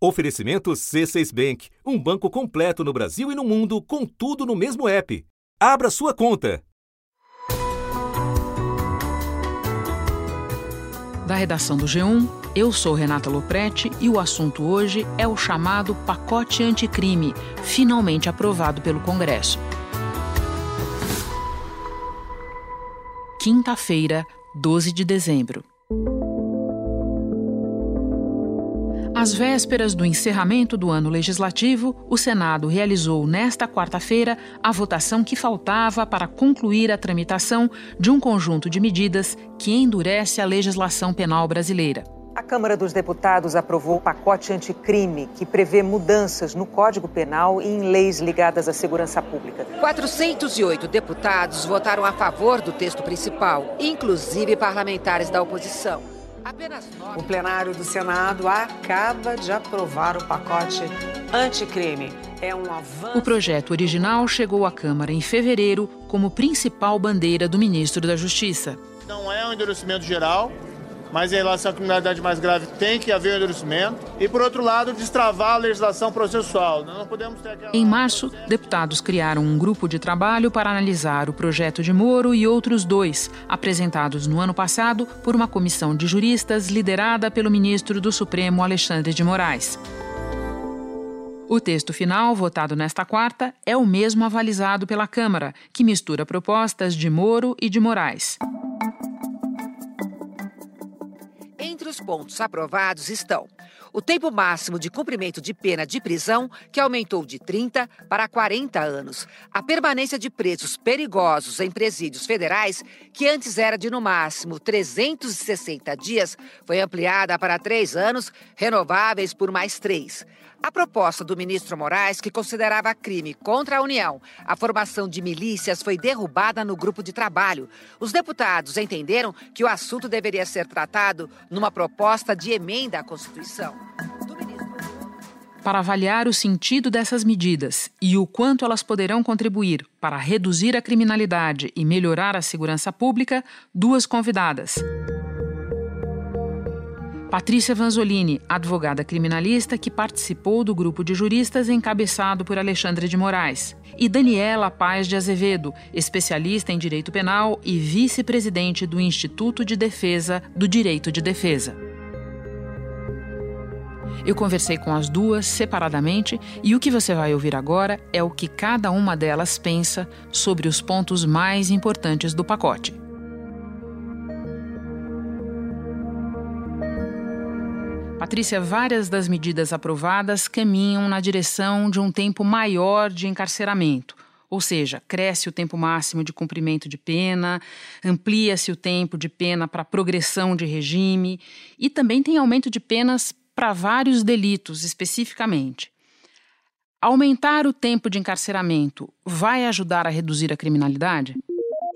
Oferecimento C6 Bank, um banco completo no Brasil e no mundo, com tudo no mesmo app. Abra sua conta. Da redação do G1, eu sou Renata Loprete e o assunto hoje é o chamado pacote anticrime, finalmente aprovado pelo Congresso. Quinta-feira, 12 de dezembro. Às vésperas do encerramento do ano legislativo, o Senado realizou nesta quarta-feira a votação que faltava para concluir a tramitação de um conjunto de medidas que endurece a legislação penal brasileira. A Câmara dos Deputados aprovou o pacote anticrime, que prevê mudanças no Código Penal e em leis ligadas à segurança pública. 408 deputados votaram a favor do texto principal, inclusive parlamentares da oposição. O plenário do Senado acaba de aprovar o pacote anticrime. É um avanço. O projeto original chegou à Câmara em fevereiro como principal bandeira do ministro da Justiça. Não é um endurecimento geral, mas em relação à criminalidade mais grave tem que haver um endurecimento. E, por outro lado, destravar a legislação processual. Não podemos ter aquela... Em março, deputados criaram um grupo de trabalho para analisar o projeto de Moro e outros dois, apresentados no ano passado por uma comissão de juristas liderada pelo ministro do Supremo Alexandre de Moraes. O texto final, votado nesta quarta, é o mesmo avalizado pela Câmara, que mistura propostas de Moro e de Moraes. Entre os pontos aprovados estão o tempo máximo de cumprimento de pena de prisão, que aumentou de 30 para 40 anos, a permanência de presos perigosos em presídios federais, que antes era de no máximo 360 dias, foi ampliada para três anos, renováveis por mais três. A proposta do ministro Moraes, que considerava crime contra a União a formação de milícias, foi derrubada no grupo de trabalho. Os deputados entenderam que o assunto deveria ser tratado numa proposta de emenda à Constituição. Para avaliar o sentido dessas medidas e o quanto elas poderão contribuir para reduzir a criminalidade e melhorar a segurança pública, duas convidadas. Patrícia Vanzolini, advogada criminalista que participou do grupo de juristas encabeçado por Alexandre de Moraes, e Daniela Paz de Azevedo, especialista em direito penal e vice-presidente do Instituto de Defesa do Direito de Defesa. Eu conversei com as duas separadamente e o que você vai ouvir agora é o que cada uma delas pensa sobre os pontos mais importantes do pacote. Patrícia, várias das medidas aprovadas caminham na direção de um tempo maior de encarceramento. Ou seja, cresce o tempo máximo de cumprimento de pena, amplia-se o tempo de pena para progressão de regime e também tem aumento de penas para vários delitos especificamente. Aumentar o tempo de encarceramento vai ajudar a reduzir a criminalidade?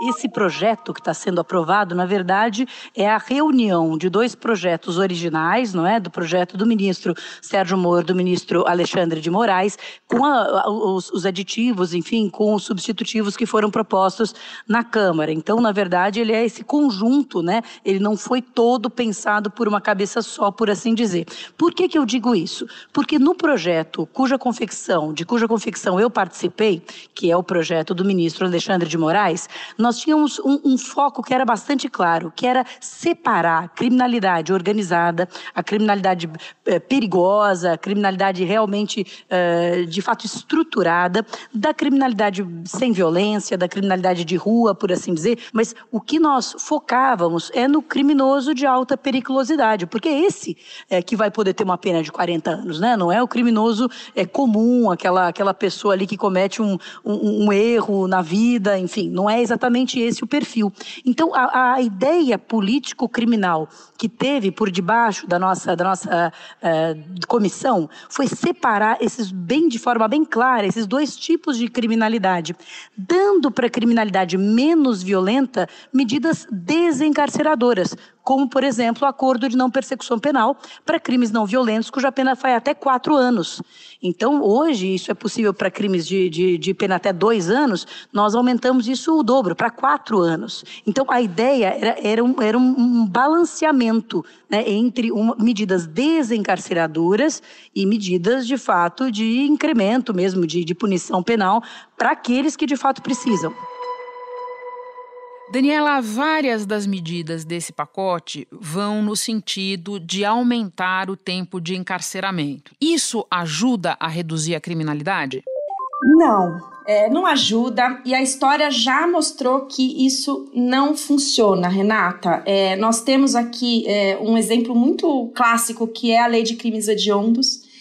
Esse projeto que está sendo aprovado, na verdade, é a reunião de dois projetos originais, não é? Do projeto do ministro Sérgio Moro, do ministro Alexandre de Moraes, com a, os, os, aditivos, enfim, com os substitutivos que foram propostos na Câmara. Então, na verdade, ele é esse conjunto, né? Ele não foi todo pensado por uma cabeça só, por assim dizer. Por que, que eu digo isso? Porque no projeto cuja confecção, de cuja confecção eu participei, que é o projeto do ministro Alexandre de Moraes, nós nós tínhamos um, um, foco que era bastante claro, que era separar a criminalidade organizada, a criminalidade eh, perigosa, a criminalidade realmente, eh, de fato, estruturada, da criminalidade sem violência, da criminalidade de rua, por assim dizer. Mas o que nós focávamos é no criminoso de alta periculosidade, porque é esse é que vai poder ter uma pena de 40 anos, né? Não é o criminoso é comum, aquela, aquela pessoa ali que comete um, um, um erro na vida, enfim, não é exatamente exatamente esse o perfil. Então, a, a ideia político-criminal que teve por debaixo da nossa, da nossa uh, comissão foi separar esses bem de forma bem clara esses dois tipos de criminalidade, dando para a criminalidade menos violenta medidas desencarceradoras, como, por exemplo, o acordo de não persecução penal para crimes não violentos, cuja pena vai até quatro anos. Então, hoje, isso é possível para crimes de, de, de, pena até dois anos, nós aumentamos isso o dobro, para quatro anos. Então, a ideia era, era, um, era um, balanceamento né, entre uma, medidas desencarceradoras e medidas, de fato, de incremento mesmo, de, de punição penal para aqueles que, de fato, precisam. Daniela, várias das medidas desse pacote vão no sentido de aumentar o tempo de encarceramento. Isso ajuda a reduzir a criminalidade? Não, é, não ajuda e a história já mostrou que isso não funciona, Renata. É, nós temos aqui é, um exemplo muito clássico que é a lei de crimes hediondos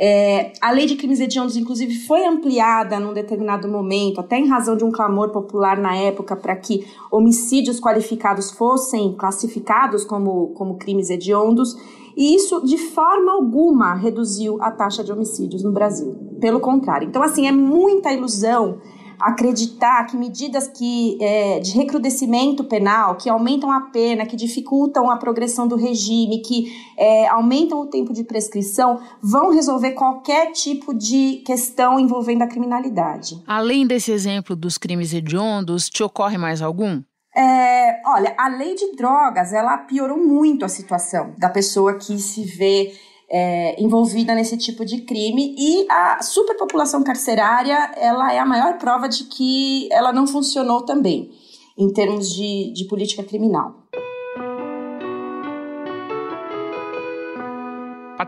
é, a lei de crimes hediondos, inclusive, foi ampliada num determinado momento, até em razão de um clamor popular na época, para que homicídios qualificados fossem classificados como, como crimes hediondos, e isso, de forma alguma, reduziu a taxa de homicídios no Brasil. Pelo contrário. Então, assim, é muita ilusão acreditar que medidas que, é, de recrudescimento penal, que aumentam a pena, que dificultam a progressão do regime, que é, aumentam o tempo de prescrição, vão resolver qualquer tipo de questão envolvendo a criminalidade. Além desse exemplo dos crimes hediondos, te ocorre mais algum? É, olha, a lei de drogas, ela piorou muito a situação da pessoa que se vê é, envolvida nesse tipo de crime e a superpopulação carcerária ela é a maior prova de que ela não funcionou também em termos de, de política criminal.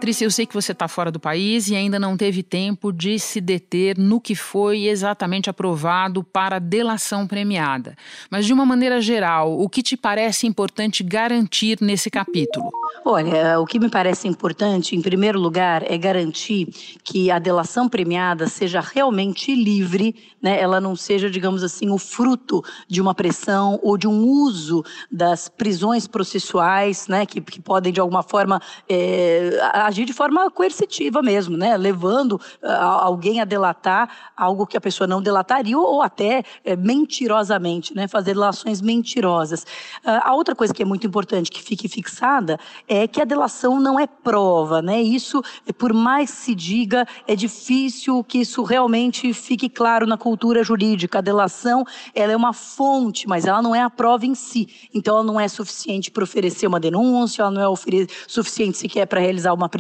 Patrícia, eu sei que você está fora do país e ainda não teve tempo de se deter no que foi exatamente aprovado para delação premiada. Mas, de uma maneira geral, o que te parece importante garantir nesse capítulo? Olha, o que me parece importante, em primeiro lugar, é garantir que a delação premiada seja realmente livre, né? ela não seja, digamos assim, o fruto de uma pressão ou de um uso das prisões processuais, né? que, que podem, de alguma forma, é, agir de forma coercitiva mesmo, né? Levando uh, alguém a delatar algo que a pessoa não delataria ou, até uh, mentirosamente, né? Fazer delações mentirosas. Uh, a outra coisa que é muito importante que fique fixada é que a delação não é prova, né? Isso, por mais se diga, é difícil que isso realmente fique claro na cultura jurídica. A delação, ela é uma fonte, mas ela não é a prova em si. Então, ela não é suficiente para oferecer uma denúncia, ela não é suficiente sequer para realizar uma prisão,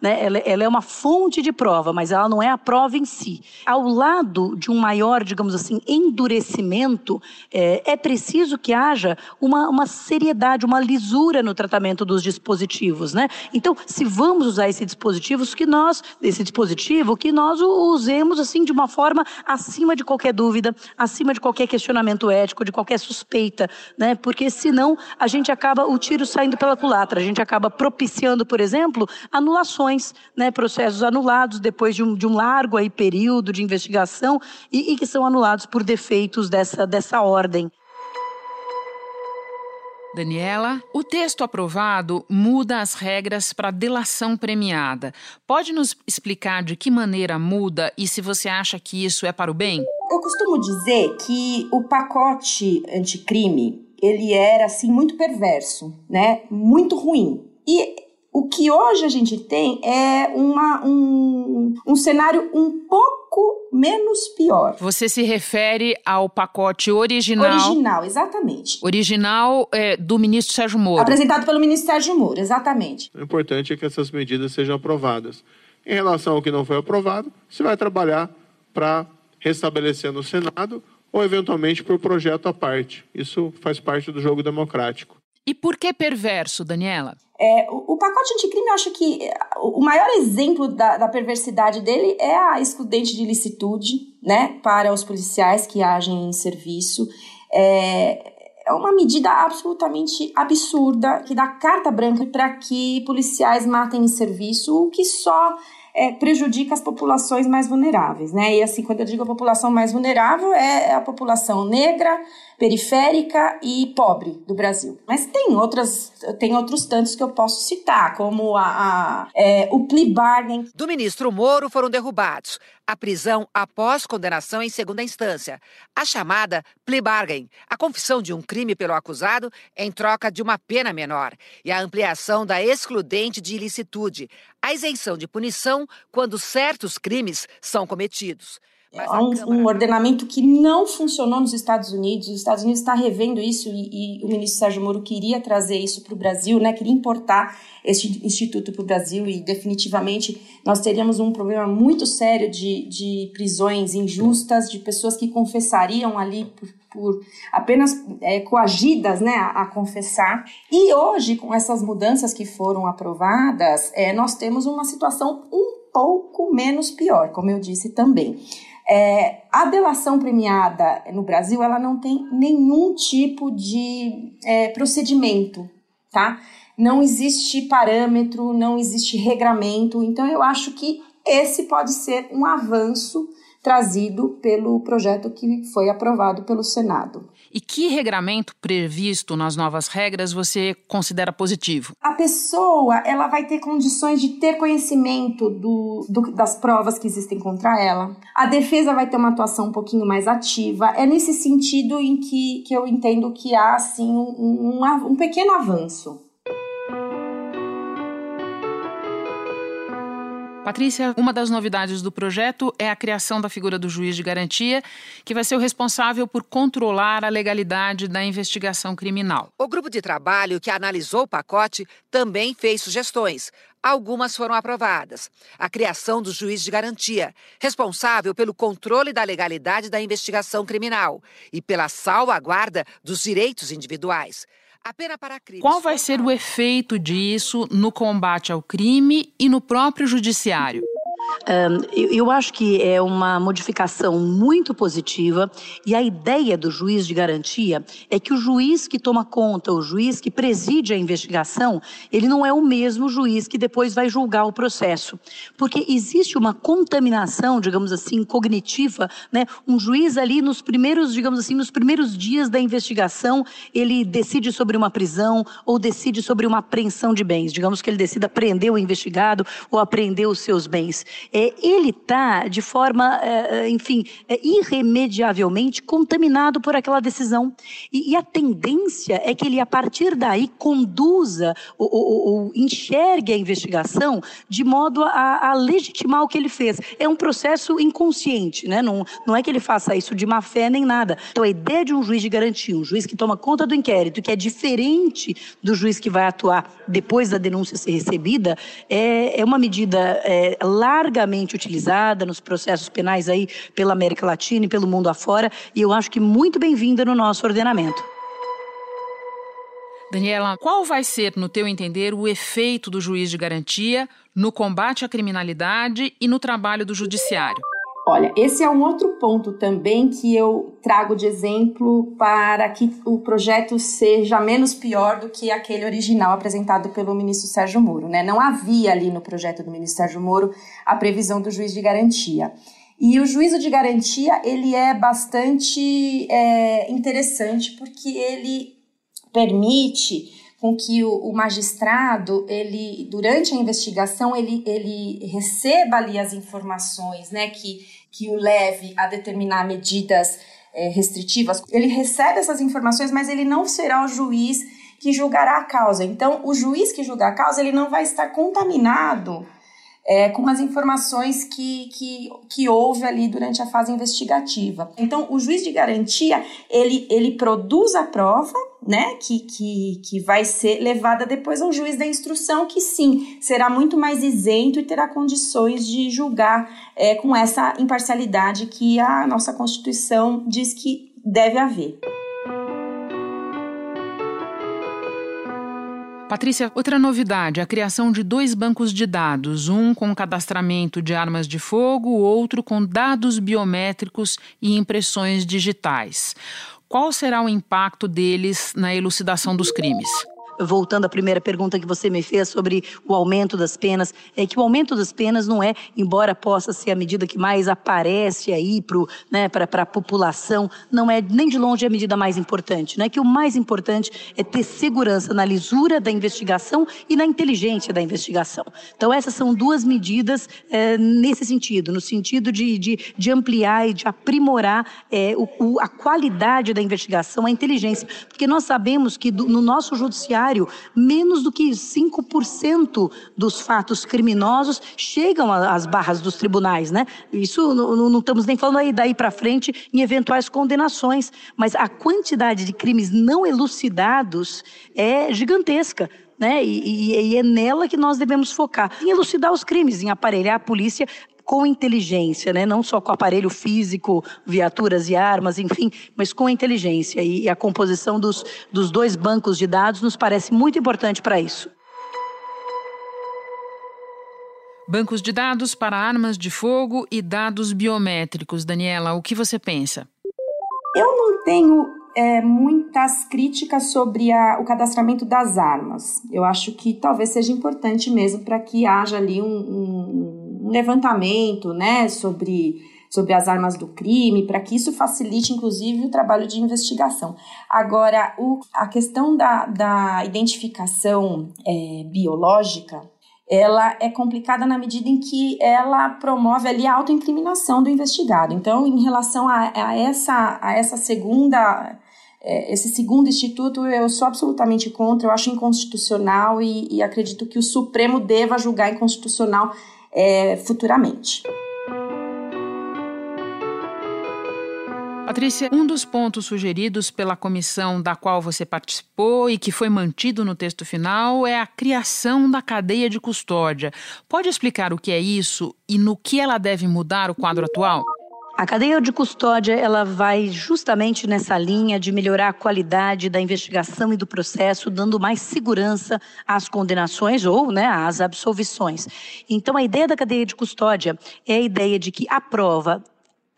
né, ela, ela, é uma fonte de prova, mas ela não é a prova em si. Ao lado de um maior, digamos assim, endurecimento, é, é preciso que haja uma, uma seriedade, uma lisura no tratamento dos dispositivos, né? Então, se vamos usar esse dispositivo, que nós, esse dispositivo, que nós o usemos assim de uma forma acima de qualquer dúvida, acima de qualquer questionamento ético, de qualquer suspeita, né? Porque senão a gente acaba o tiro saindo pela culatra, a gente acaba propiciando, por exemplo, anulações, né, processos anulados depois de um, de um largo aí período de investigação e, e que são anulados por defeitos dessa, dessa ordem. Daniela, o texto aprovado muda as regras para delação premiada. Pode nos explicar de que maneira muda e se você acha que isso é para o bem? Eu costumo dizer que o pacote anticrime, ele era assim muito perverso, né? Muito ruim. E o que hoje a gente tem é uma, um, um cenário um pouco menos pior. Você se refere ao pacote original? Original, exatamente. Original é, do ministro Sérgio Moro. Apresentado pelo ministro Sérgio Moro, exatamente. O importante é que essas medidas sejam aprovadas. Em relação ao que não foi aprovado, se vai trabalhar para restabelecer no Senado ou eventualmente por projeto à parte. Isso faz parte do jogo democrático. E por que perverso, Daniela? É, o, o, pacote anticrime, eu acho que é, o maior exemplo da, da, perversidade dele é a excludente de licitude, né, para os policiais que agem em serviço. É, é uma medida absolutamente absurda que dá carta branca para que policiais matem em serviço, o que só é, prejudica as populações mais vulneráveis, né? E assim, quando eu digo a população mais vulnerável, é a população negra, periférica e pobre do Brasil. Mas tem outras, tem outros tantos que eu posso citar, como a, a é, o plea bargain. Do ministro Moro foram derrubados a prisão após condenação em segunda instância, a chamada plea bargain, a confissão de um crime pelo acusado em troca de uma pena menor, e a ampliação da excludente de ilicitude, a isenção de punição quando certos crimes são cometidos. Há um, um, ordenamento que não funcionou nos Estados Unidos. Os Estados Unidos está revendo isso e, e, o ministro Sérgio Moro queria trazer isso para o Brasil, né? Queria importar esse instituto para o Brasil e definitivamente nós teríamos um problema muito sério de, de prisões injustas, de pessoas que confessariam ali por, por apenas é, coagidas né, a, a, confessar. E hoje, com essas mudanças que foram aprovadas, é, nós temos uma situação um pouco menos pior, como eu disse também. É, a delação premiada no Brasil, ela não tem nenhum tipo de é, procedimento, tá? Não existe parâmetro, não existe regramento, então eu acho que esse pode ser um avanço trazido pelo projeto que foi aprovado pelo Senado. E que regramento previsto nas novas regras você considera positivo? A pessoa ela vai ter condições de ter conhecimento do, do, das provas que existem contra ela. A defesa vai ter uma atuação um pouquinho mais ativa. É nesse sentido em que, que eu entendo que há assim, um, um, um pequeno avanço. Patrícia, uma das novidades do projeto é a criação da figura do juiz de garantia, que vai ser o responsável por controlar a legalidade da investigação criminal. O grupo de trabalho que analisou o pacote também fez sugestões. Algumas foram aprovadas. A criação do juiz de garantia, responsável pelo controle da legalidade da investigação criminal e pela salvaguarda dos direitos individuais. Qual vai ser o efeito disso no combate ao crime e no próprio judiciário? Eu, acho que é uma modificação muito positiva e a ideia do juiz de garantia é que o juiz que toma conta, o juiz que preside a investigação, ele não é o mesmo juiz que depois vai julgar o processo, porque existe uma contaminação, digamos assim, cognitiva, né? Um juiz ali nos primeiros, digamos assim, nos primeiros dias da investigação, ele decide sobre uma prisão ou decide sobre uma apreensão de bens, digamos que ele decida prender o investigado ou apreender os seus bens é, ele está, de forma, é, é, enfim, é, irremediavelmente contaminado por aquela decisão. E, e, a tendência é que ele, a partir daí, conduza ou, ou, ou enxergue a investigação de modo a, a, legitimar o que ele fez. É um processo inconsciente, né? não, não é que ele faça isso de má fé nem nada. Então, a ideia de um juiz de garantia, um juiz que toma conta do inquérito, que é diferente do juiz que vai atuar depois da denúncia ser recebida, é, é uma medida é, larga largamente utilizada nos processos penais aí pela América Latina e pelo mundo afora, e eu acho que muito bem-vinda no nosso ordenamento. Daniela, qual vai ser, no teu entender, o efeito do juiz de garantia no combate à criminalidade e no trabalho do judiciário? Olha, esse é um outro ponto também que eu trago de exemplo para que o projeto seja menos pior do que aquele original apresentado pelo ministro Sérgio Moro. Né? Não havia ali no projeto do ministro Sérgio Moro a previsão do juiz de garantia. E o juízo de garantia ele é bastante é, interessante porque ele permite com que o, o, magistrado, ele, durante a investigação, ele, ele receba ali as informações, né, que, que o leve a determinar medidas é, restritivas. Ele recebe essas informações, mas ele não será o juiz que julgará a causa. Então, o juiz que julgar a causa, ele não vai estar contaminado é, com as informações que, que, que houve ali durante a fase investigativa. Então, o juiz de garantia, ele, ele produz a prova, né, que, que, que vai ser levada depois ao juiz da instrução, que sim, será muito mais isento e terá condições de julgar é, com essa imparcialidade que a nossa Constituição diz que deve haver. Patrícia, outra novidade, a criação de dois bancos de dados, um com cadastramento de armas de fogo, outro com dados biométricos e impressões digitais. Qual será o impacto deles na elucidação dos crimes? Voltando à primeira pergunta que você me fez sobre o aumento das penas, é que o aumento das penas não é, embora possa ser a medida que mais aparece aí para né, a população, não é nem de longe a medida mais importante. Né? Que o mais importante é ter segurança na lisura da investigação e na inteligência da investigação. Então, essas são duas medidas é, nesse sentido, no sentido de, de, de ampliar e de aprimorar é, o, o, a qualidade da investigação, a inteligência. Porque nós sabemos que do, no nosso judiciário, menos do que 5% dos fatos criminosos chegam às barras dos tribunais, né? Isso não, não estamos nem falando aí daí para frente em eventuais condenações, mas a quantidade de crimes não elucidados é gigantesca. Né? E, e, e, é nela que nós devemos focar, em elucidar os crimes, em aparelhar a polícia com inteligência, né? não só com aparelho físico, viaturas e armas, enfim, mas com inteligência. E a composição dos, dos dois bancos de dados nos parece muito importante para isso. Bancos de dados para armas de fogo e dados biométricos. Daniela, o que você pensa? Eu não tenho é, muitas críticas sobre a, o cadastramento das armas. Eu acho que talvez seja importante mesmo para que haja ali um, um um levantamento né, sobre, sobre as armas do crime, para que isso facilite, inclusive, o trabalho de investigação. Agora, o, a questão da, da identificação é, biológica, ela é complicada na medida em que ela promove ali a autoincriminação do investigado. Então, em relação a, a essa, a essa segunda é, esse segundo instituto eu sou absolutamente contra, eu acho inconstitucional e, e acredito que o Supremo deva julgar inconstitucional é, futuramente. Patrícia, um dos pontos sugeridos pela comissão da qual você participou e que foi mantido no texto final é a criação da cadeia de custódia. Pode explicar o que é isso e no que ela deve mudar o quadro atual? A cadeia de custódia ela vai justamente nessa linha de melhorar a qualidade da investigação e do processo, dando mais segurança às condenações ou né, às absolvições. Então, a ideia da cadeia de custódia é a ideia de que a prova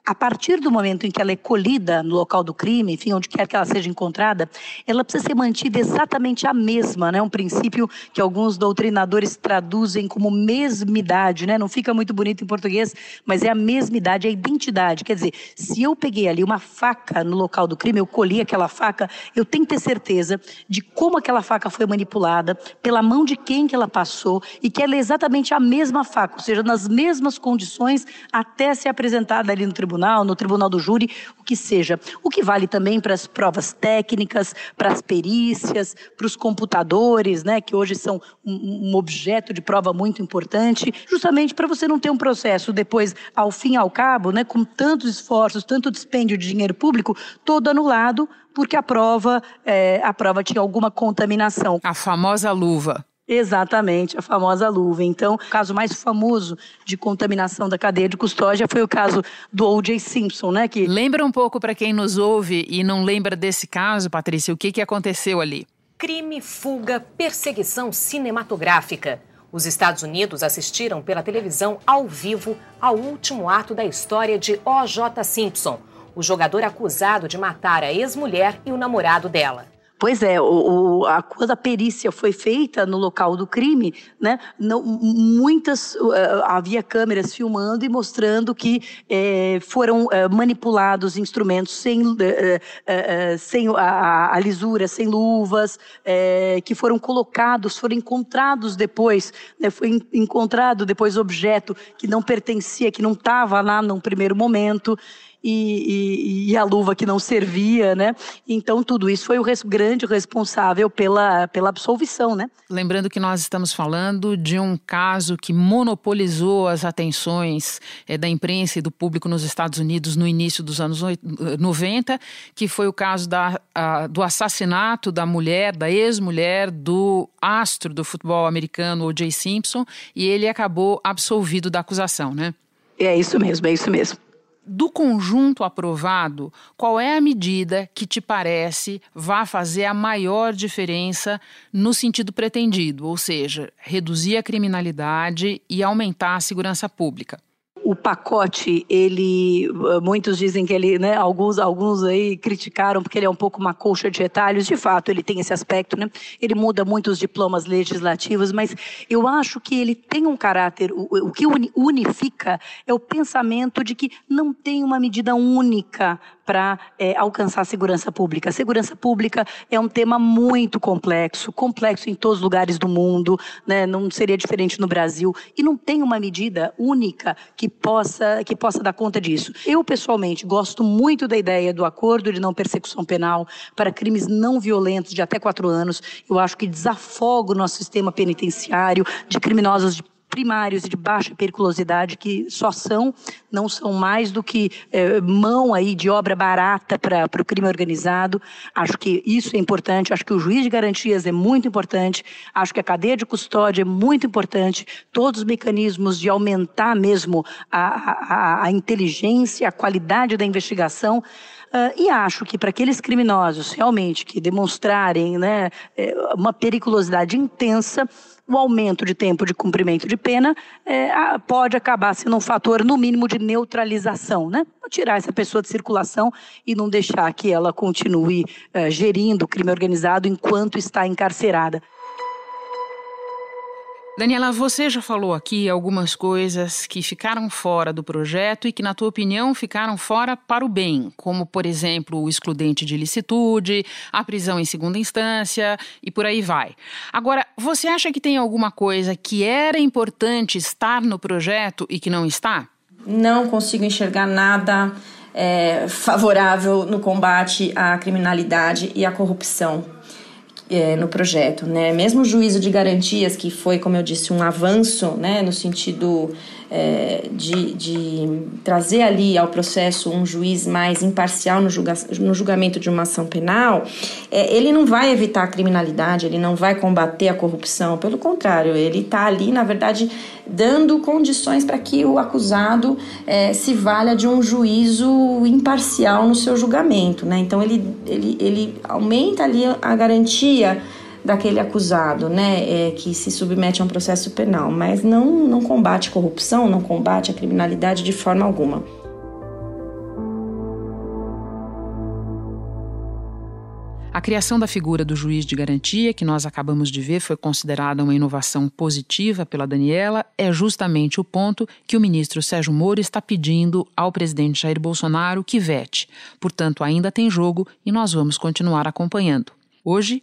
a partir do momento em que ela é colhida no local do crime, enfim, onde quer que ela seja encontrada, ela precisa ser mantida exatamente a mesma, né? Um princípio que alguns doutrinadores traduzem como mesmidade, né? Não fica muito bonito em português, mas é a mesmidade, é a identidade. Quer dizer, se eu peguei ali uma faca no local do crime, eu colhi aquela faca, eu tenho que ter certeza de como aquela faca foi manipulada, pela mão de quem que ela passou e que ela é exatamente a mesma faca, ou seja, nas mesmas condições até ser apresentada ali no tribunal tribunal, no tribunal do júri, o que seja. O que vale também para as provas técnicas, para as perícias, para os computadores, né, que hoje são um, objeto de prova muito importante, justamente para você não ter um processo depois, ao fim e ao cabo, né, com tantos esforços, tanto dispêndio de dinheiro público, todo anulado porque a prova, é, a prova tinha alguma contaminação. A famosa luva. Exatamente, a famosa luva. Então, o caso mais famoso de contaminação da cadeia de custódia foi o caso do O.J. Simpson, né? Que... Lembra um pouco para quem nos ouve e não lembra desse caso, Patrícia, o que, que aconteceu ali? Crime, fuga, perseguição cinematográfica. Os Estados Unidos assistiram pela televisão ao vivo ao último ato da história de O.J. Simpson, o jogador acusado de matar a ex-mulher e o namorado dela. Pois é, o, o, a, quando a perícia foi feita no local do crime, né, não, muitas uh, havia câmeras filmando e mostrando que eh, foram uh, manipulados instrumentos sem, uh, sem a, a, lisura, sem luvas, que foram colocados, foram encontrados depois, né, foi encontrado depois objeto que não pertencia, que não estava lá num primeiro momento e, e, e, a luva que não servia, né? Então tudo isso foi o res, grande responsável pela, pela absolvição, né? Lembrando que nós estamos falando de um caso que monopolizou as atenções é, da imprensa e do público nos Estados Unidos no início dos anos 90, que foi o caso da, a, do assassinato da mulher, da ex-mulher do astro do futebol americano, O.J. Simpson, e ele acabou absolvido da acusação, né? É isso mesmo, é isso mesmo do conjunto aprovado, qual é a medida que te parece vai fazer a maior diferença no sentido pretendido, ou seja, reduzir a criminalidade e aumentar a segurança pública? O pacote, ele, muitos dizem que ele, né, alguns, alguns aí criticaram porque ele é um pouco uma colcha de retalhos, de fato ele tem esse aspecto, né, ele muda muitos diplomas legislativos, mas eu acho que ele tem um caráter, o, o que unifica é o pensamento de que não tem uma medida única para é, alcançar a segurança pública. A segurança pública é um tema muito complexo, complexo em todos os lugares do mundo, né? não seria diferente no Brasil, e não tem uma medida única que possa, que possa dar conta disso. Eu, pessoalmente, gosto muito da ideia do acordo de não persecução penal para crimes não violentos de até quatro anos. Eu acho que desafoga o nosso sistema penitenciário de criminosos de primários e de baixa periculosidade que só são, não são mais do que é, mão aí de obra barata para o crime organizado. Acho que isso é importante, acho que o juiz de garantias é muito importante, acho que a cadeia de custódia é muito importante, todos os mecanismos de aumentar mesmo a, a, a inteligência, a qualidade da investigação. Uh, e acho que para aqueles criminosos realmente que demonstrarem né, é, uma periculosidade intensa, o aumento de tempo de cumprimento de pena é, pode acabar sendo um fator, no mínimo, de neutralização, né? Tirar essa pessoa de circulação e não deixar que ela continue é, gerindo o crime organizado enquanto está encarcerada. Daniela, você já falou aqui algumas coisas que ficaram fora do projeto e que, na tua opinião, ficaram fora para o bem, como, por exemplo, o excludente de licitude, a prisão em segunda instância e por aí vai. Agora, você acha que tem alguma coisa que era importante estar no projeto e que não está? Não consigo enxergar nada é, favorável no combate à criminalidade e à corrupção é, no projeto, né? Mesmo o juízo de garantias, que foi, como eu disse, um avanço, né, no sentido é, de, de, trazer ali ao processo um juiz mais imparcial no, julga, no julgamento de uma ação penal, é, ele não vai evitar a criminalidade, ele não vai combater a corrupção, pelo contrário, ele está ali, na verdade, dando condições para que o acusado é, se valha de um juízo imparcial no seu julgamento. Né? Então, ele, ele, ele aumenta ali a garantia daquele acusado, né, é, que se submete a um processo penal, mas não, não combate corrupção, não combate a criminalidade de forma alguma. A criação da figura do juiz de garantia, que nós acabamos de ver, foi considerada uma inovação positiva pela Daniela, é justamente o ponto que o ministro Sérgio Moro está pedindo ao presidente Jair Bolsonaro que vete. Portanto, ainda tem jogo e nós vamos continuar acompanhando. Hoje